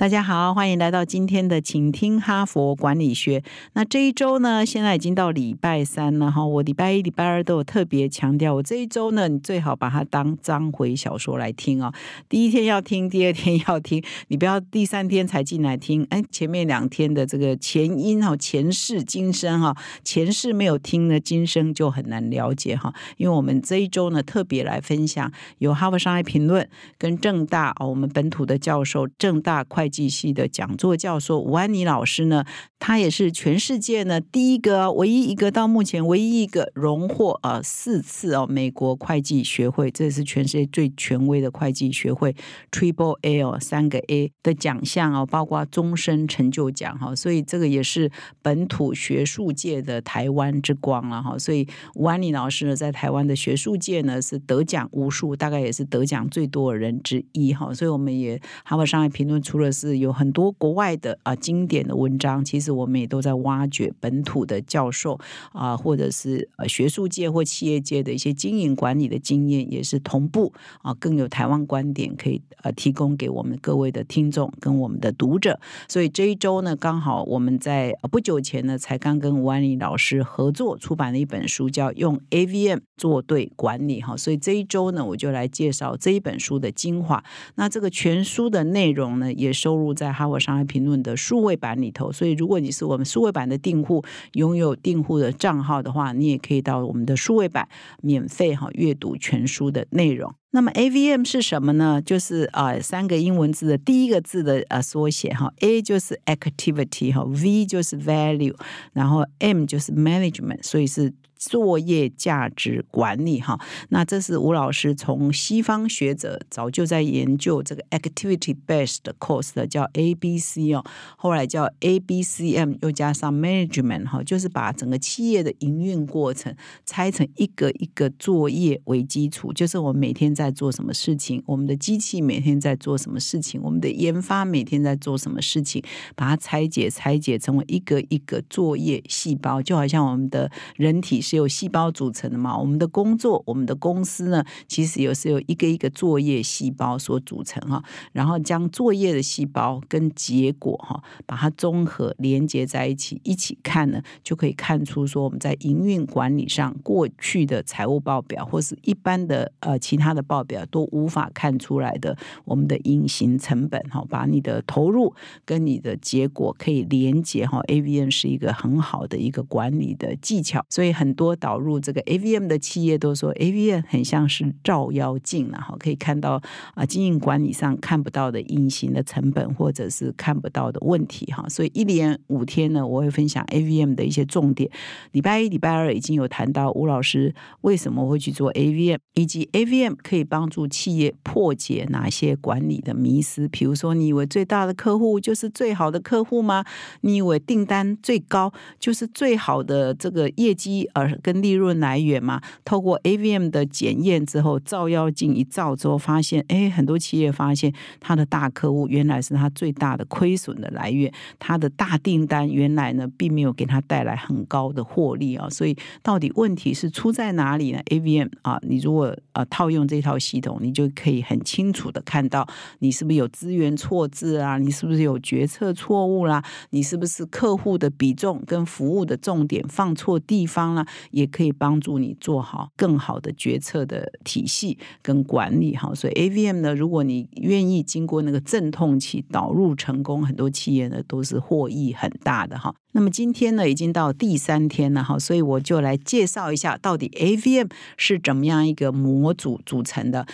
大家好，欢迎来到今天的请听哈佛管理学。那这一周呢，现在已经到礼拜三了哈。我礼拜一、礼拜二都有特别强调，我这一周呢，你最好把它当章回小说来听哦。第一天要听，第二天要听，你不要第三天才进来听。哎，前面两天的这个前因哈、前世今生哈，前世没有听呢，今生就很难了解哈。因为我们这一周呢，特别来分享有哈佛商业评论跟正大哦，我们本土的教授正大会。计系的讲座教授吴安妮老师呢，他也是全世界呢第一个、唯一一个到目前唯一一个荣获呃四次哦美国会计学会，这是全世界最权威的会计学会 Triple A 三个 A 的奖项哦，包括终身成就奖哈，所以这个也是本土学术界的台湾之光了哈。所以吴安妮老师呢，在台湾的学术界呢是得奖无数，大概也是得奖最多的人之一哈。所以我们也哈佛商业评论除了是有很多国外的啊经典的文章，其实我们也都在挖掘本土的教授啊，或者是呃学术界或企业界的一些经营管理的经验，也是同步啊，更有台湾观点可以呃提供给我们各位的听众跟我们的读者。所以这一周呢，刚好我们在不久前呢，才刚跟吴安妮老师合作出版了一本书，叫《用 AVM 做对管理》哈。所以这一周呢，我就来介绍这一本书的精华。那这个全书的内容呢，也收。收入在哈佛商业评论的数位版里头，所以如果你是我们数位版的订户，拥有订户的账号的话，你也可以到我们的数位版免费哈阅读全书的内容。那么 AVM 是什么呢？就是啊三个英文字的第一个字的呃缩写哈，A 就是 Activity 哈，V 就是 Value，然后 M 就是 Management，所以是。作业价值管理哈，那这是吴老师从西方学者早就在研究这个 activity based cost 的叫 A B C 哦，后来叫 A B C M，又加上 management 哈，就是把整个企业的营运过程拆成一个一个作业为基础，就是我们每天在做什么事情，我们的机器每天在做什么事情，我们的研发每天在做什么事情，把它拆解拆解成为一个一个作业细胞，就好像我们的人体。是由细胞组成的嘛？我们的工作，我们的公司呢，其实也是由一个一个作业细胞所组成哈。然后将作业的细胞跟结果哈，把它综合连接在一起，一起看呢，就可以看出说我们在营运管理上过去的财务报表或是一般的呃其他的报表都无法看出来的我们的隐形成本哈。把你的投入跟你的结果可以连接哈。A V N 是一个很好的一个管理的技巧，所以很。多导入这个 AVM 的企业都说 AVM 很像是照妖镜然后可以看到啊经营管理上看不到的隐形的成本或者是看不到的问题哈，所以一连五天呢，我会分享 AVM 的一些重点。礼拜一、礼拜二已经有谈到吴老师为什么会去做 AVM，以及 AVM 可以帮助企业破解哪些管理的迷思。比如说，你以为最大的客户就是最好的客户吗？你以为订单最高就是最好的这个业绩而跟利润来源嘛，透过 AVM 的检验之后，照妖镜一照之后，发现，哎，很多企业发现他的大客户原来是他最大的亏损的来源，他的大订单原来呢，并没有给他带来很高的获利啊，所以到底问题是出在哪里呢？AVM 啊，你如果呃套用这套系统，你就可以很清楚的看到，你是不是有资源错置啊？你是不是有决策错误啦？你是不是客户的比重跟服务的重点放错地方了？也可以帮助你做好更好的决策的体系跟管理哈，所以 AVM 呢，如果你愿意经过那个阵痛期导入成功，很多企业呢都是获益很大的哈。那么今天呢，已经到第三天了哈，所以我就来介绍一下到底 AVM 是怎么样一个模组组成的。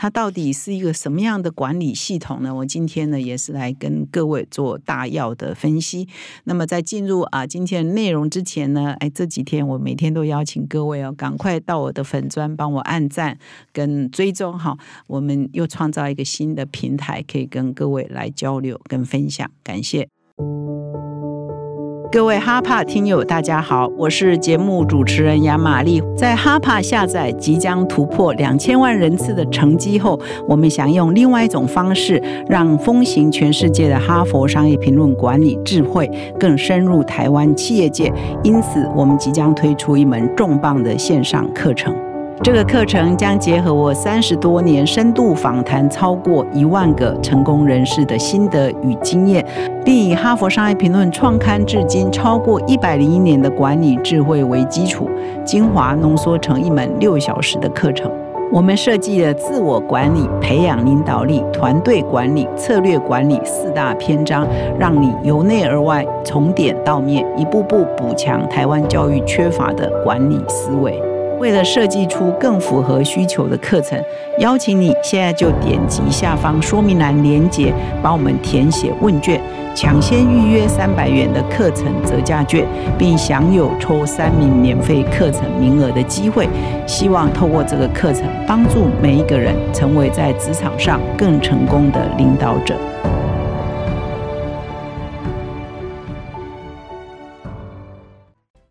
它到底是一个什么样的管理系统呢？我今天呢也是来跟各位做大要的分析。那么在进入啊今天内容之前呢，哎这几天我每天都邀请各位哦，赶快到我的粉砖帮我按赞跟追踪哈。我们又创造一个新的平台，可以跟各位来交流跟分享，感谢。各位哈帕听友，大家好，我是节目主持人杨玛丽。在哈帕下载即将突破两千万人次的成绩后，我们想用另外一种方式，让风行全世界的哈佛商业评论管理智慧更深入台湾企业界。因此，我们即将推出一门重磅的线上课程。这个课程将结合我三十多年深度访谈超过一万个成功人士的心得与经验，并以哈佛商业评论创刊至今超过一百零一年的管理智慧为基础，精华浓缩成一门六小时的课程。我们设计了自我管理、培养领导力、团队管理、策略管理四大篇章，让你由内而外、从点到面，一步步补强台湾教育缺乏的管理思维。为了设计出更符合需求的课程，邀请你现在就点击下方说明栏连接，帮我们填写问卷，抢先预约三百元的课程折价券，并享有抽三名免费课程名额的机会。希望透过这个课程，帮助每一个人成为在职场上更成功的领导者。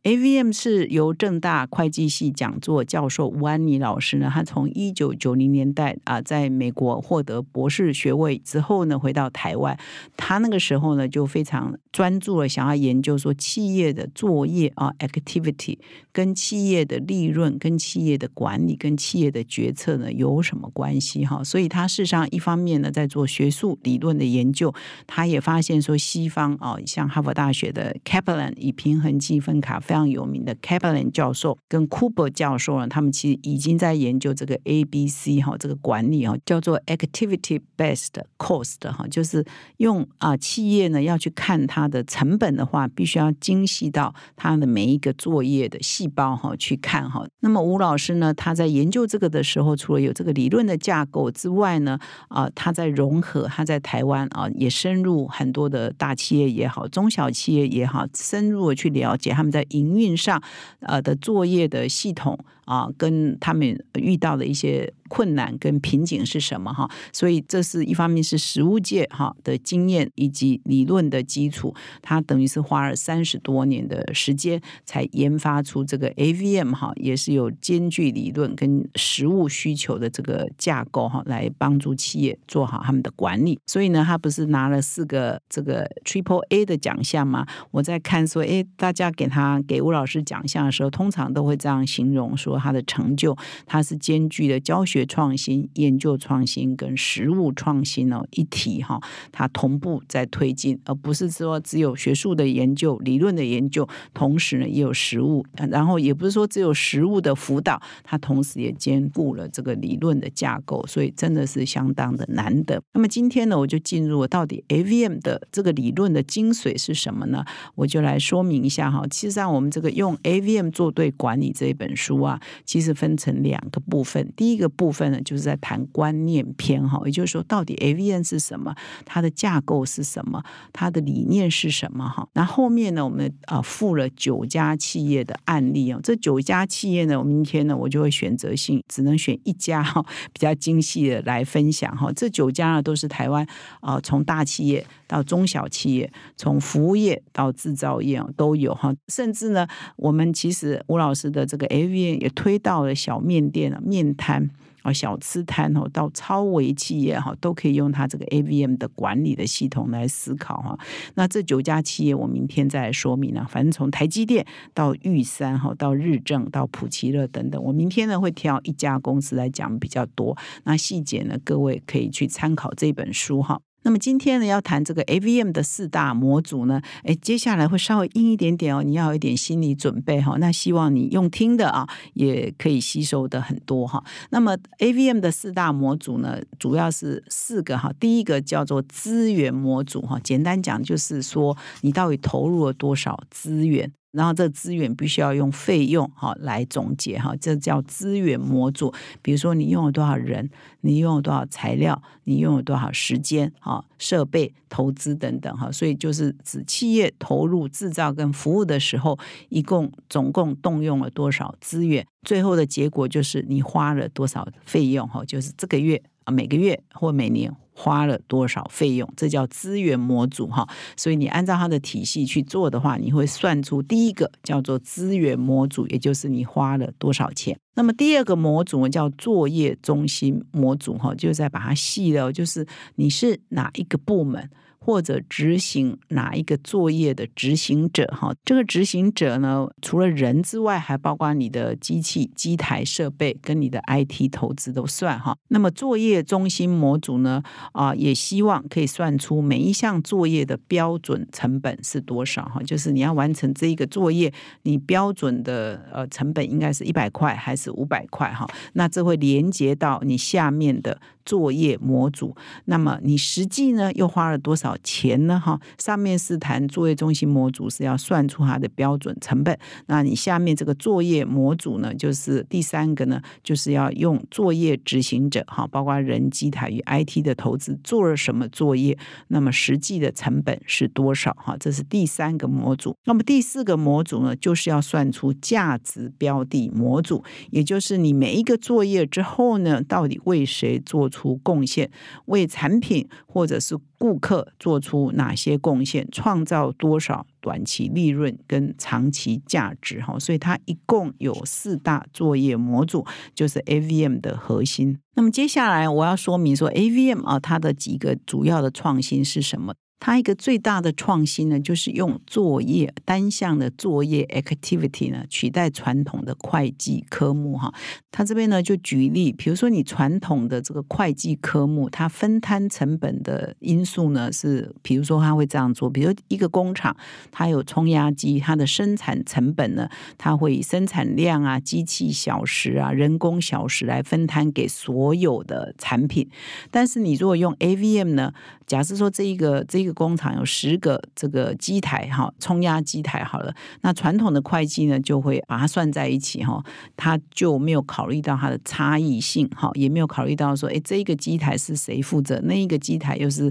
AVM 是由正大会计系讲座教授吴安妮老师呢，他从一九九零年代啊，在美国获得博士学位之后呢，回到台湾，他那个时候呢就非常专注了，想要研究说企业的作业啊，activity 跟企业的利润、跟企业的管理、跟企业的决策呢有什么关系哈？所以他事实上一方面呢在做学术理论的研究，他也发现说西方啊，像哈佛大学的 Kaplan 以平衡计分卡非常。有名的 Kaplan 教授跟 Cooper 教授呢，他们其实已经在研究这个 A B C 哈，这个管理哈，叫做 Activity Based Cost 哈，就是用啊企业呢要去看它的成本的话，必须要精细到它的每一个作业的细胞哈去看哈。那么吴老师呢，他在研究这个的时候，除了有这个理论的架构之外呢，啊，他在融合，他在台湾啊也深入很多的大企业也好，中小企业也好，深入的去了解他们在营营运上，呃的作业的系统啊，跟他们遇到的一些。困难跟瓶颈是什么哈？所以这是一方面是实务界哈的经验以及理论的基础，他等于是花了三十多年的时间才研发出这个 AVM 哈，也是有兼具理论跟实务需求的这个架构哈，来帮助企业做好他们的管理。所以呢，他不是拿了四个这个 Triple A 的奖项吗？我在看说，哎，大家给他给吴老师奖项的时候，通常都会这样形容说他的成就，他是兼具的教学。学创新、研究创新跟实务创新哦一体哈，它同步在推进，而不是说只有学术的研究、理论的研究，同时呢也有实务，然后也不是说只有实务的辅导，它同时也兼顾了这个理论的架构，所以真的是相当的难得。那么今天呢，我就进入到底 AVM 的这个理论的精髓是什么呢？我就来说明一下哈。其实上我们这个用 AVM 做对管理这一本书啊，其实分成两个部分，第一个部部分呢，就是在谈观念篇哈，也就是说，到底 AVN 是什么？它的架构是什么？它的理念是什么？哈，那后面呢，我们啊附了九家企业的案例哦。这九家企业呢，我明天呢，我就会选择性只能选一家哈，比较精细的来分享哈。这九家呢，都是台湾啊，从大企业到中小企业，从服务业到制造业都有哈。甚至呢，我们其实吴老师的这个 AVN 也推到了小面店了，面摊。小吃摊哦，到超微企业哈，都可以用它这个 AVM 的管理的系统来思考哈。那这九家企业，我明天再来说明啊。反正从台积电到玉山哈，到日正到普奇乐等等，我明天呢会挑一家公司来讲比较多。那细节呢，各位可以去参考这本书哈。那么今天呢，要谈这个 AVM 的四大模组呢，哎，接下来会稍微硬一点点哦，你要有一点心理准备哈。那希望你用听的啊，也可以吸收的很多哈。那么 AVM 的四大模组呢，主要是四个哈。第一个叫做资源模组哈，简单讲就是说你到底投入了多少资源。然后这资源必须要用费用哈来总结哈，这叫资源模组。比如说你用了多少人，你用了多少材料，你用了多少时间哈，设备投资等等哈，所以就是指企业投入制造跟服务的时候，一共总共动用了多少资源，最后的结果就是你花了多少费用哈，就是这个月啊。每个月或每年。花了多少费用？这叫资源模组哈。所以你按照它的体系去做的话，你会算出第一个叫做资源模组，也就是你花了多少钱。那么第二个模组叫作业中心模组哈，就是在把它细了，就是你是哪一个部门。或者执行哪一个作业的执行者哈，这个执行者呢，除了人之外，还包括你的机器、机台设备跟你的 IT 投资都算哈。那么作业中心模组呢，啊，也希望可以算出每一项作业的标准成本是多少哈，就是你要完成这一个作业，你标准的呃成本应该是一百块还是五百块哈？那这会连接到你下面的。作业模组，那么你实际呢又花了多少钱呢？哈，上面是谈作业中心模组是要算出它的标准成本，那你下面这个作业模组呢，就是第三个呢，就是要用作业执行者哈，包括人机台与 IT 的投资做了什么作业，那么实际的成本是多少？哈，这是第三个模组。那么第四个模组呢，就是要算出价值标的模组，也就是你每一个作业之后呢，到底为谁做？出贡献，为产品或者是顾客做做出哪些贡献，创造多少短期利润跟长期价值？哈，所以它一共有四大作业模组，就是 AVM 的核心。那么接下来我要说明说，AVM 啊，它的几个主要的创新是什么？它一个最大的创新呢，就是用作业单项的作业 activity 呢，取代传统的会计科目哈。它这边呢就举例，比如说你传统的这个会计科目，它分摊成本的因素呢是，比如说它会这样做，比如一个工厂，它有冲压机，它的生产成本呢，它会以生产量啊、机器小时啊、人工小时来分摊给所有的产品。但是你如果用 AVM 呢，假设说这一个这一。个工厂有十个这个机台哈，冲压机台好了，那传统的会计呢就会把它算在一起哈，它就没有考虑到它的差异性哈，也没有考虑到说，哎，这一个机台是谁负责，那一个机台又是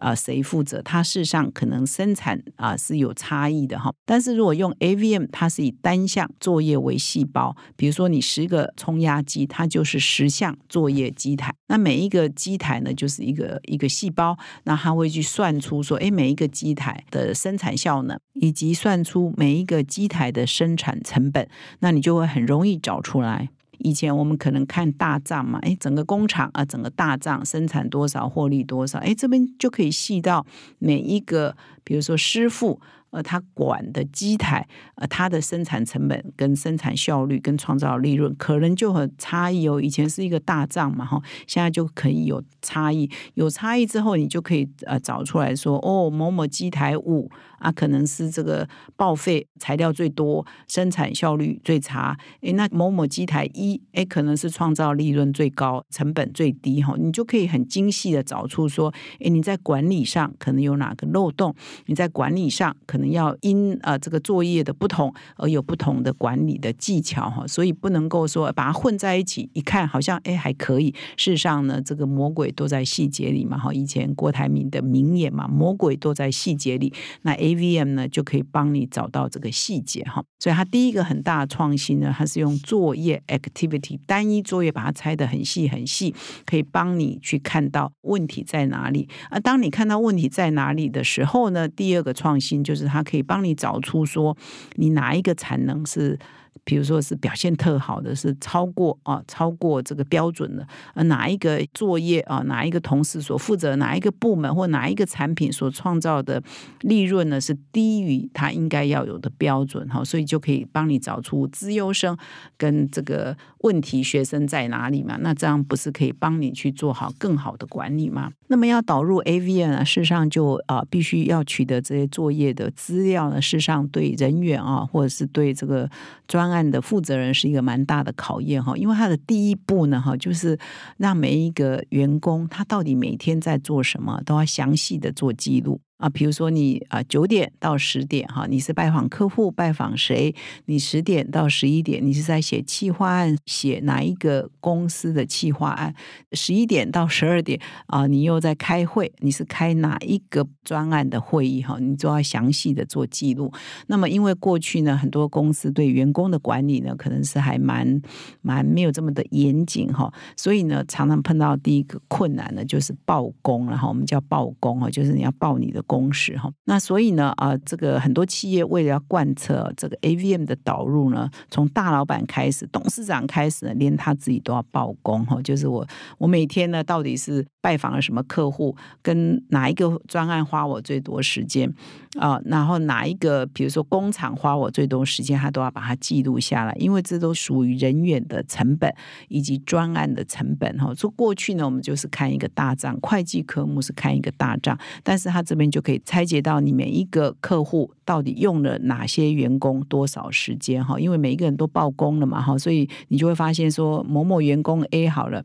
啊谁负责？它事实上可能生产啊是有差异的哈。但是如果用 AVM，它是以单项作业为细胞，比如说你十个冲压机，它就是十项作业机台，那每一个机台呢就是一个一个细胞，那他会去算出。说，哎，每一个机台的生产效能，以及算出每一个机台的生产成本，那你就会很容易找出来。以前我们可能看大账嘛，哎，整个工厂啊，整个大账生产多少，获利多少，哎，这边就可以细到每一个，比如说师傅。呃，他管的机台，呃，它的生产成本跟生产效率跟创造利润可能就很差异哦。以前是一个大账嘛，哈，现在就可以有差异。有差异之后，你就可以呃找出来说，哦，某某机台五啊，可能是这个报废材料最多，生产效率最差。诶，那某某机台一，诶，可能是创造利润最高，成本最低，哈，你就可以很精细的找出说，诶，你在管理上可能有哪个漏洞？你在管理上可能要因呃这个作业的不同而有不同的管理的技巧哈，所以不能够说把它混在一起，一看好像哎还可以。事实上呢，这个魔鬼都在细节里嘛哈。以前郭台铭的名言嘛，魔鬼都在细节里。那 AVM 呢就可以帮你找到这个细节哈。所以它第一个很大的创新呢，它是用作业 activity 单一作业把它拆得很细很细，可以帮你去看到问题在哪里。而当你看到问题在哪里的时候呢，第二个创新就是。它可以帮你找出说，你哪一个产能是。比如说是表现特好的，是超过啊，超过这个标准的，呃，哪一个作业啊，哪一个同事所负责，哪一个部门或哪一个产品所创造的利润呢，是低于他应该要有的标准哈，所以就可以帮你找出资优生跟这个问题学生在哪里嘛？那这样不是可以帮你去做好更好的管理吗？那么要导入 AVN 呢，事实上就啊，必须要取得这些作业的资料呢，事实上对人员啊，或者是对这个专案。案的负责人是一个蛮大的考验哈，因为他的第一步呢哈，就是让每一个员工他到底每天在做什么，都要详细的做记录。啊，比如说你啊九点到十点哈，你是拜访客户，拜访谁？你十点到十一点，你是在写企划案，写哪一个公司的企划案？十一点到十二点啊，你又在开会，你是开哪一个专案的会议哈？你都要详细的做记录。那么因为过去呢，很多公司对员工的管理呢，可能是还蛮蛮没有这么的严谨哈，所以呢，常常碰到第一个困难呢，就是报工，然后我们叫报工哈，就是你要报你的。公式哈，那所以呢，啊，这个很多企业为了要贯彻这个 AVM 的导入呢，从大老板开始，董事长开始呢，连他自己都要报工哈，就是我我每天呢，到底是拜访了什么客户，跟哪一个专案花我最多时间啊，然后哪一个比如说工厂花我最多时间，他都要把它记录下来，因为这都属于人员的成本以及专案的成本哈。说过去呢，我们就是看一个大账，会计科目是看一个大账，但是他这边就可以拆解到你每一个客户到底用了哪些员工多少时间哈，因为每一个人都报工了嘛哈，所以你就会发现说某某员工 A 好了，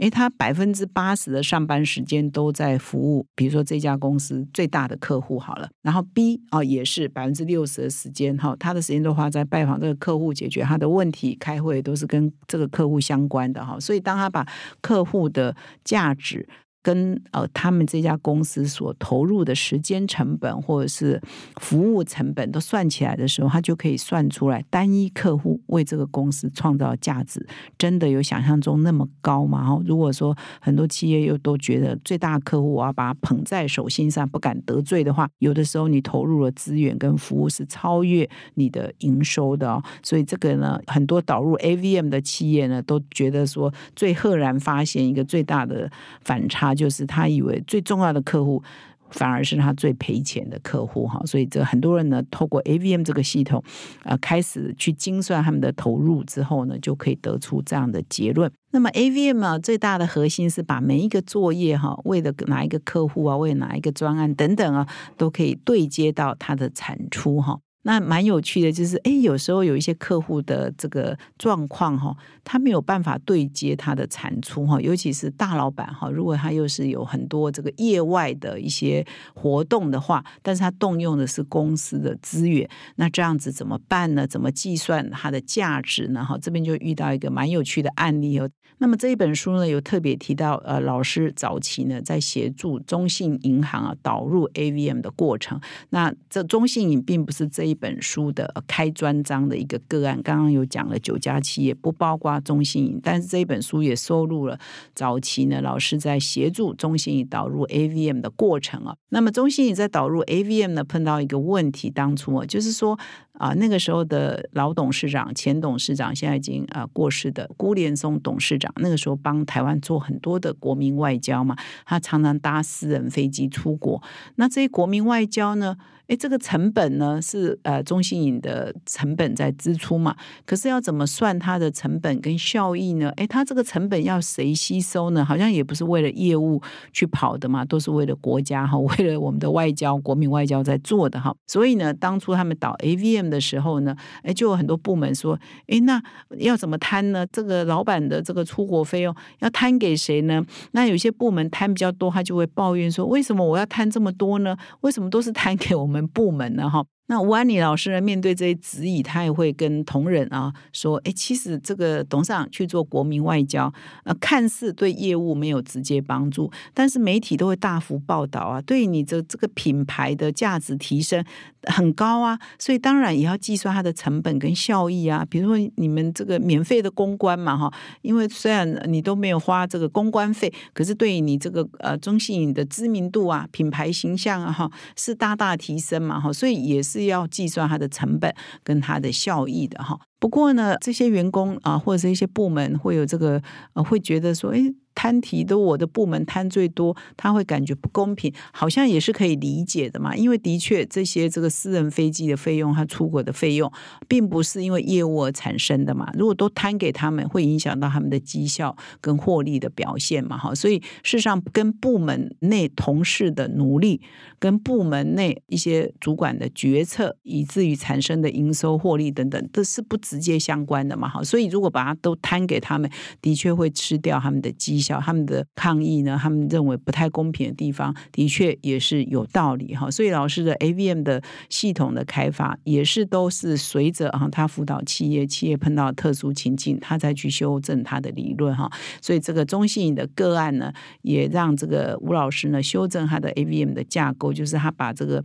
诶，他百分之八十的上上班时间都在服务，比如说这家公司最大的客户好了，然后 B 啊也是百分之六十的时间哈，他的时间都花在拜访这个客户，解决他的问题，开会都是跟这个客户相关的哈，所以当他把客户的价值。跟呃，他们这家公司所投入的时间成本或者是服务成本都算起来的时候，他就可以算出来单一客户为这个公司创造价值，真的有想象中那么高吗？哈，如果说很多企业又都觉得最大客户我要把它捧在手心上，不敢得罪的话，有的时候你投入了资源跟服务是超越你的营收的哦。所以这个呢，很多导入 AVM 的企业呢，都觉得说最赫然发现一个最大的反差。就是他以为最重要的客户，反而是他最赔钱的客户哈，所以这很多人呢，透过 AVM 这个系统，呃，开始去精算他们的投入之后呢，就可以得出这样的结论。那么 AVM 啊，最大的核心是把每一个作业哈，为了哪一个客户啊，为了哪一个专案等等啊，都可以对接到它的产出哈。那蛮有趣的，就是哎，有时候有一些客户的这个状况哈，他没有办法对接他的产出哈，尤其是大老板哈，如果他又是有很多这个业外的一些活动的话，但是他动用的是公司的资源，那这样子怎么办呢？怎么计算它的价值呢？哈，这边就遇到一个蛮有趣的案例哦。那么这一本书呢，有特别提到，呃，老师早期呢在协助中信银行啊导入 AVM 的过程。那这中信银并不是这一本书的开专章的一个个案，刚刚有讲了九家企业，不包括中信银，但是这一本书也收录了早期呢老师在协助中信银导入 AVM 的过程啊。那么中信银在导入 AVM 呢，碰到一个问题，当初啊，就是说。啊，那个时候的老董事长、前董事长，现在已经啊过世的辜连松董事长，那个时候帮台湾做很多的国民外交嘛，他常常搭私人飞机出国。那这些国民外交呢？哎，这个成本呢是呃中信银的成本在支出嘛？可是要怎么算它的成本跟效益呢？哎，它这个成本要谁吸收呢？好像也不是为了业务去跑的嘛，都是为了国家哈，为了我们的外交、国民外交在做的哈。所以呢，当初他们导 AVM 的时候呢，哎，就有很多部门说，哎，那要怎么摊呢？这个老板的这个出国费用要摊给谁呢？那有些部门摊比较多，他就会抱怨说，为什么我要摊这么多呢？为什么都是摊给我们？部门呢？哈。那吴安妮老师呢？面对这些质疑，他也会跟同仁啊说：“哎，其实这个董事长去做国民外交，呃，看似对业务没有直接帮助，但是媒体都会大幅报道啊，对你的这个品牌的价值提升很高啊。所以当然也要计算它的成本跟效益啊。比如说你们这个免费的公关嘛，哈，因为虽然你都没有花这个公关费，可是对于你这个呃中信影的知名度啊、品牌形象啊，哈，是大大提升嘛，哈，所以也是。”是要计算它的成本跟它的效益的哈。不过呢，这些员工啊，或者是一些部门会有这个呃，会觉得说，哎。摊提都我的部门摊最多，他会感觉不公平，好像也是可以理解的嘛。因为的确这些这个私人飞机的费用，他出国的费用，并不是因为业务而产生的嘛。如果都摊给他们，会影响到他们的绩效跟获利的表现嘛。哈，所以事实上跟部门内同事的努力，跟部门内一些主管的决策，以至于产生的营收获利等等，这是不直接相关的嘛，哈，所以如果把它都摊给他们，的确会吃掉他们的绩效，他们的抗议呢，他们认为不太公平的地方，的确也是有道理哈。所以老师的 AVM 的系统的开发，也是都是随着啊，他辅导企业，企业碰到特殊情境，他再去修正他的理论哈。所以这个中信的个案呢，也让这个吴老师呢修正他的 AVM 的架构，就是他把这个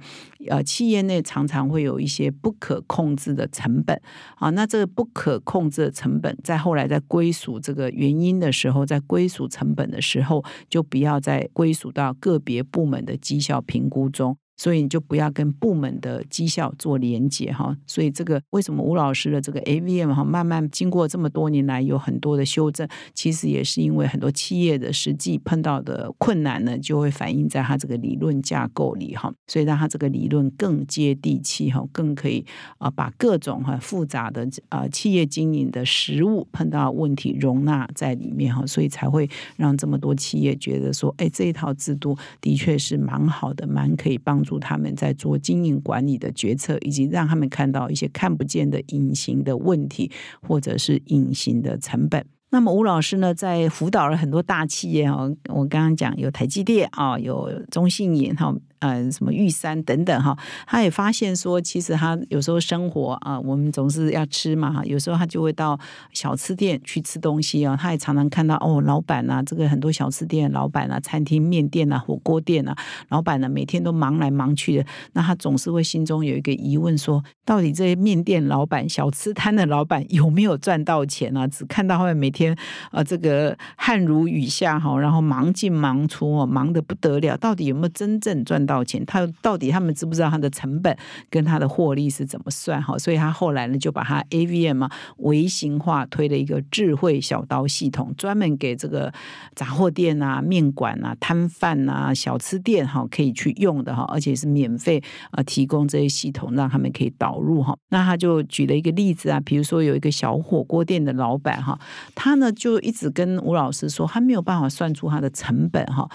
呃企业内常常会有一些不可控制的成本啊，那这这不可控制的成本，在后来在归属这个原因的时候，在归属成本的时候，就不要再归属到个别部门的绩效评估中。所以你就不要跟部门的绩效做连接哈。所以这个为什么吴老师的这个 AVM 哈，慢慢经过这么多年来有很多的修正，其实也是因为很多企业的实际碰到的困难呢，就会反映在他这个理论架构里哈。所以让他这个理论更接地气哈，更可以啊把各种哈复杂的啊企业经营的实物碰到问题容纳在里面哈。所以才会让这么多企业觉得说，哎，这一套制度的确是蛮好的，蛮可以帮。助他们在做经营管理的决策，以及让他们看到一些看不见的隐形的问题，或者是隐形的成本。那么吴老师呢，在辅导了很多大企业啊，我刚刚讲有台积电啊，有中信银哈。呃，什么玉山等等哈，他也发现说，其实他有时候生活啊，我们总是要吃嘛哈，有时候他就会到小吃店去吃东西啊，他也常常看到哦，老板啊，这个很多小吃店老板啊，餐厅、面店啊、火锅店啊，老板呢每天都忙来忙去的，那他总是会心中有一个疑问，说到底这些面店老板、小吃摊的老板有没有赚到钱啊？只看到他们每天呃这个汗如雨下哈，然后忙进忙出哦，忙得不得了，到底有没有真正赚到？到钱，他到底他们知不知道他的成本跟他的获利是怎么算？哈，所以他后来呢就把他 AVM 啊微型化推了一个智慧小刀系统，专门给这个杂货店啊、面馆啊、摊贩啊、小吃店哈可以去用的哈，而且是免费啊提供这些系统，让他们可以导入哈。那他就举了一个例子啊，比如说有一个小火锅店的老板哈，他呢就一直跟吴老师说，他没有办法算出他的成本哈。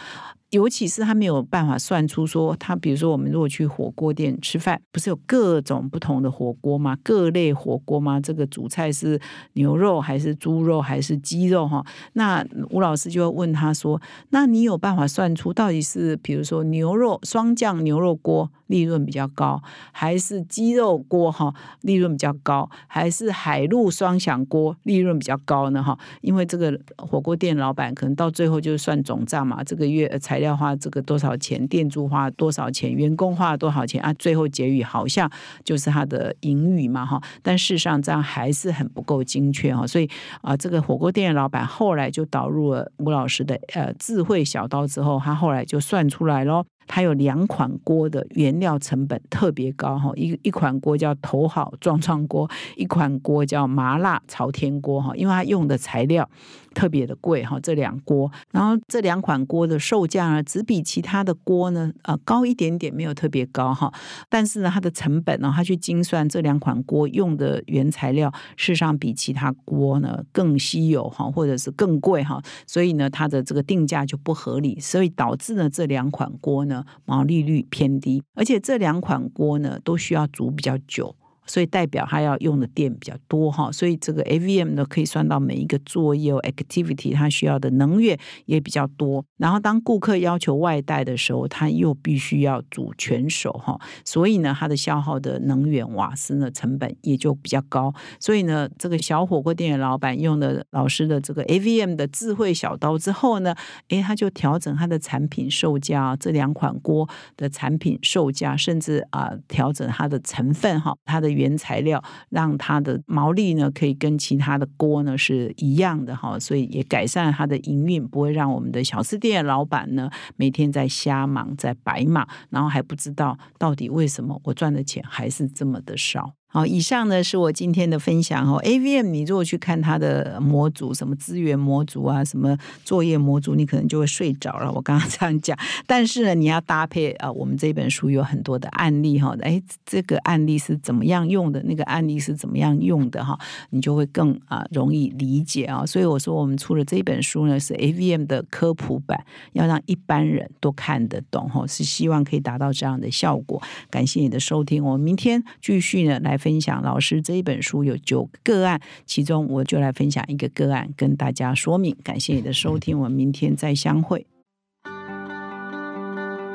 尤其是他没有办法算出说，他比如说我们如果去火锅店吃饭，不是有各种不同的火锅吗？各类火锅吗？这个主菜是牛肉还是猪肉还是鸡肉？哈，那吴老师就要问他说：“那你有办法算出到底是比如说牛肉双酱牛肉锅？”利润比较高，还是鸡肉锅哈？利润比较高，还是海陆双响锅利润比较高呢？哈，因为这个火锅店老板可能到最后就算总账嘛，这个月材料花这个多少钱，店租花多少钱，员工花多少钱啊？最后结余好像就是他的盈余嘛，哈。但事实上这样还是很不够精确哈，所以啊，这个火锅店老板后来就导入了吴老师的呃智慧小刀之后，他后来就算出来喽。它有两款锅的原料成本特别高哈，一一款锅叫头好撞撞锅，一款锅叫麻辣朝天锅哈，因为它用的材料。特别的贵哈，这两锅，然后这两款锅的售价呢，只比其他的锅呢，呃，高一点点，没有特别高哈。但是呢，它的成本呢，它去精算这两款锅用的原材料，事实上比其他锅呢更稀有哈，或者是更贵哈，所以呢，它的这个定价就不合理，所以导致呢，这两款锅呢毛利率偏低，而且这两款锅呢都需要煮比较久。所以代表它要用的电比较多哈，所以这个 AVM 呢可以算到每一个作业 activity 它需要的能源也比较多。然后当顾客要求外带的时候，它又必须要煮全熟哈，所以呢它的消耗的能源瓦斯呢成本也就比较高。所以呢这个小火锅店的老板用的老师的这个 AVM 的智慧小刀之后呢，诶他就调整他的产品售价，这两款锅的产品售价，甚至啊调整它的成分哈，它的。原材料让它的毛利呢，可以跟其他的锅呢是一样的哈，所以也改善它的营运，不会让我们的小吃店老板呢每天在瞎忙在白忙，然后还不知道到底为什么我赚的钱还是这么的少。好，以上呢是我今天的分享哦。AVM，你如果去看它的模组，什么资源模组啊，什么作业模组，你可能就会睡着了。我刚刚这样讲，但是呢，你要搭配啊，我们这本书有很多的案例哈。哎，这个案例是怎么样用的？那个案例是怎么样用的？哈，你就会更啊容易理解啊。所以我说，我们出了这本书呢，是 AVM 的科普版，要让一般人都看得懂哈，是希望可以达到这样的效果。感谢你的收听，我们明天继续呢来。分享老师这一本书有九个个案，其中我就来分享一个个案跟大家说明。感谢你的收听，我们明天再相会。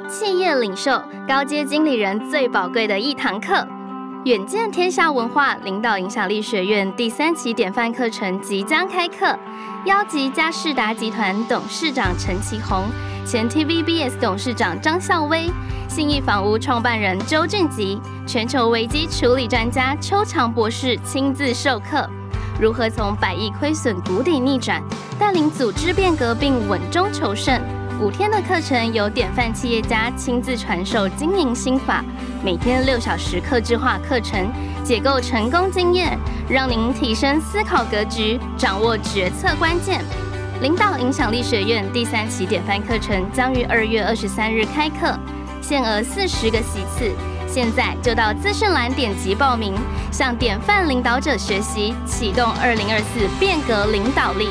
企业领袖、高阶经理人最宝贵的一堂课。远见天下文化领导影响力学院第三期典范课程即将开课，邀集嘉士达集团董事长陈其宏、前 TVBS 董事长张孝威、信义房屋创办人周俊吉、全球危机处理专家邱强博士亲自授课，如何从百亿亏损谷底逆转，带领组织变革并稳中求胜。五天的课程由典范企业家亲自传授经营心法，每天六小时客制化课程，解构成功经验，让您提升思考格局，掌握决策关键。领导影响力学院第三期典范课程将于二月二十三日开课，限额四十个席次，现在就到资讯栏点击报名，向典范领导者学习，启动二零二四变革领导力。